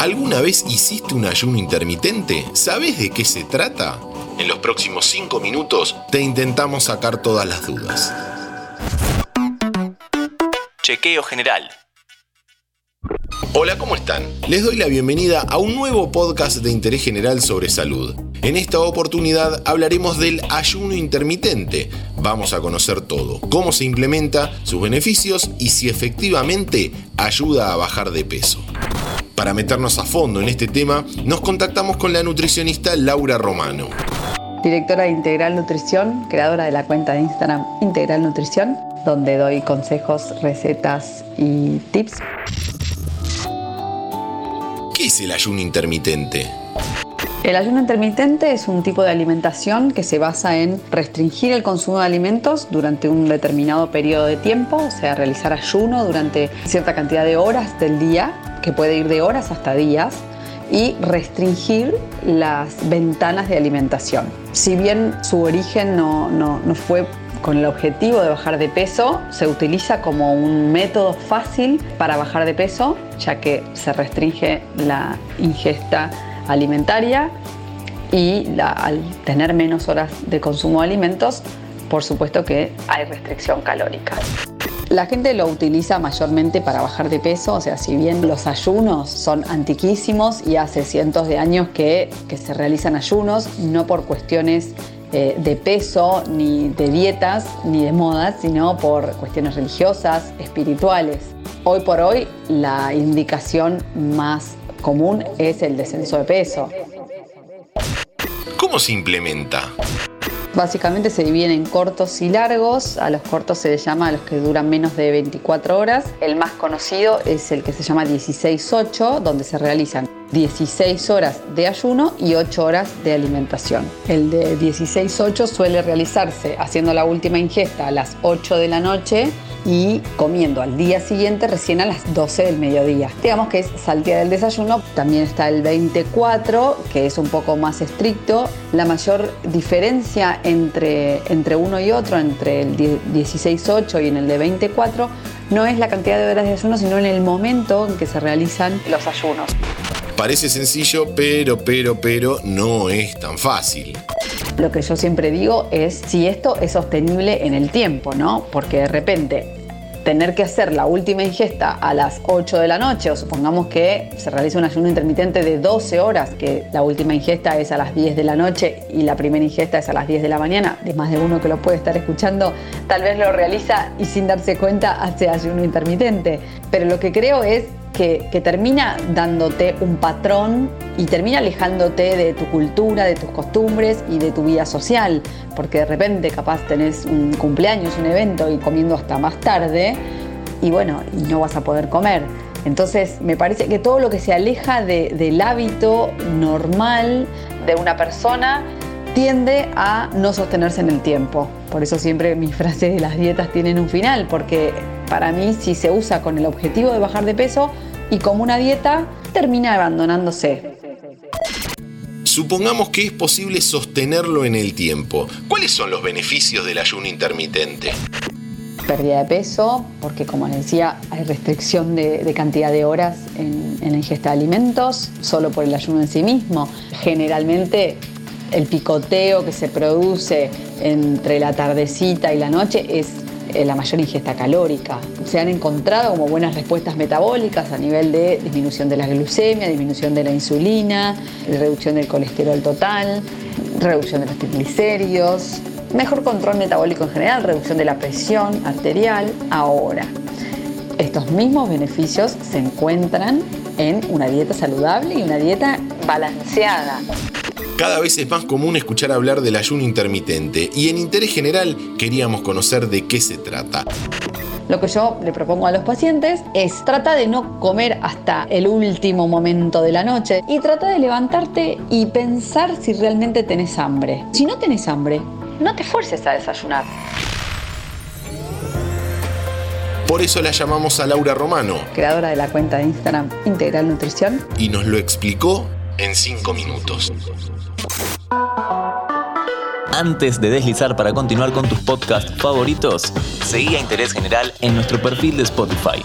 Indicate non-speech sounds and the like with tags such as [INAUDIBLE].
¿Alguna vez hiciste un ayuno intermitente? ¿Sabes de qué se trata? En los próximos 5 minutos te intentamos sacar todas las dudas. Chequeo general. Hola, ¿cómo están? Les doy la bienvenida a un nuevo podcast de interés general sobre salud. En esta oportunidad hablaremos del ayuno intermitente. Vamos a conocer todo, cómo se implementa, sus beneficios y si efectivamente ayuda a bajar de peso. Para meternos a fondo en este tema, nos contactamos con la nutricionista Laura Romano. Directora de Integral Nutrición, creadora de la cuenta de Instagram Integral Nutrición, donde doy consejos, recetas y tips. ¿Qué es el ayuno intermitente? El ayuno intermitente es un tipo de alimentación que se basa en restringir el consumo de alimentos durante un determinado periodo de tiempo, o sea, realizar ayuno durante cierta cantidad de horas del día, que puede ir de horas hasta días, y restringir las ventanas de alimentación. Si bien su origen no, no, no fue con el objetivo de bajar de peso, se utiliza como un método fácil para bajar de peso, ya que se restringe la ingesta alimentaria y al tener menos horas de consumo de alimentos, por supuesto que hay restricción calórica. La gente lo utiliza mayormente para bajar de peso, o sea, si bien los ayunos son antiquísimos y hace cientos de años que, que se realizan ayunos, no por cuestiones eh, de peso, ni de dietas, ni de modas, sino por cuestiones religiosas, espirituales. Hoy por hoy la indicación más común es el descenso de peso. ¿Cómo se implementa? Básicamente se dividen en cortos y largos. A los cortos se les llama a los que duran menos de 24 horas. El más conocido es el que se llama 16-8, donde se realizan 16 horas de ayuno y 8 horas de alimentación. El de 16-8 suele realizarse haciendo la última ingesta a las 8 de la noche y comiendo al día siguiente recién a las 12 del mediodía. Digamos que es saltear el desayuno. También está el 24, que es un poco más estricto. La mayor diferencia entre, entre uno y otro, entre el 16-8 y en el de 24, no es la cantidad de horas de ayuno, sino en el momento en que se realizan los ayunos. Parece sencillo, pero, pero, pero no es tan fácil. Lo que yo siempre digo es si esto es sostenible en el tiempo, ¿no? Porque de repente tener que hacer la última ingesta a las 8 de la noche, o supongamos que se realiza un ayuno intermitente de 12 horas, que la última ingesta es a las 10 de la noche y la primera ingesta es a las 10 de la mañana, de más de uno que lo puede estar escuchando, tal vez lo realiza y sin darse cuenta hace ayuno intermitente. Pero lo que creo es que, termina dándote un patrón y termina alejándote de tu cultura, de tus costumbres y de tu vida social, porque de repente capaz tenés un cumpleaños, un evento y comiendo hasta más tarde y bueno, y no vas a poder comer. Entonces me parece que todo lo que se aleja del hábito normal de una persona tiende a no sostenerse en el tiempo. Por eso siempre mis [LAUGHS] frases de las dietas tienen un final, porque para mí si se usa con el objetivo de bajar de peso, y como una dieta termina abandonándose. Supongamos que es posible sostenerlo en el tiempo. ¿Cuáles son los beneficios del ayuno intermitente? Pérdida de peso, porque como les decía, hay restricción de, cantidad de horas en, en la ingesta de alimentos, solo por el ayuno en sí mismo. Generalmente el picoteo que se produce entre la tardecita y la noche es eh, la mayor ingesta calórica. Se han encontrado como buenas respuestas metabólicas a nivel de disminución de la glucemia, disminución de la insulina, reducción del colesterol total, reducción de los triglicéridos, mejor control metabólico en general, reducción de la presión arterial. Ahora, estos mismos beneficios se encuentran en una dieta saludable y una dieta balanceada. Cada vez es más común escuchar hablar del ayuno intermitente y en interés general queríamos conocer de qué se trata. Lo que yo le propongo a los pacientes es trata de no comer hasta el último momento de la noche y trata de levantarte y pensar si realmente tenés hambre. Si no tenés hambre, no te fuerces a desayunar. Por eso la llamamos a Laura Romano, creadora de la cuenta de Instagram Integral Nutrición, y nos lo explicó en 5 minutos. Antes de deslizar para continuar con tus podcasts favoritos, seguí a Interés General en nuestro perfil de Spotify.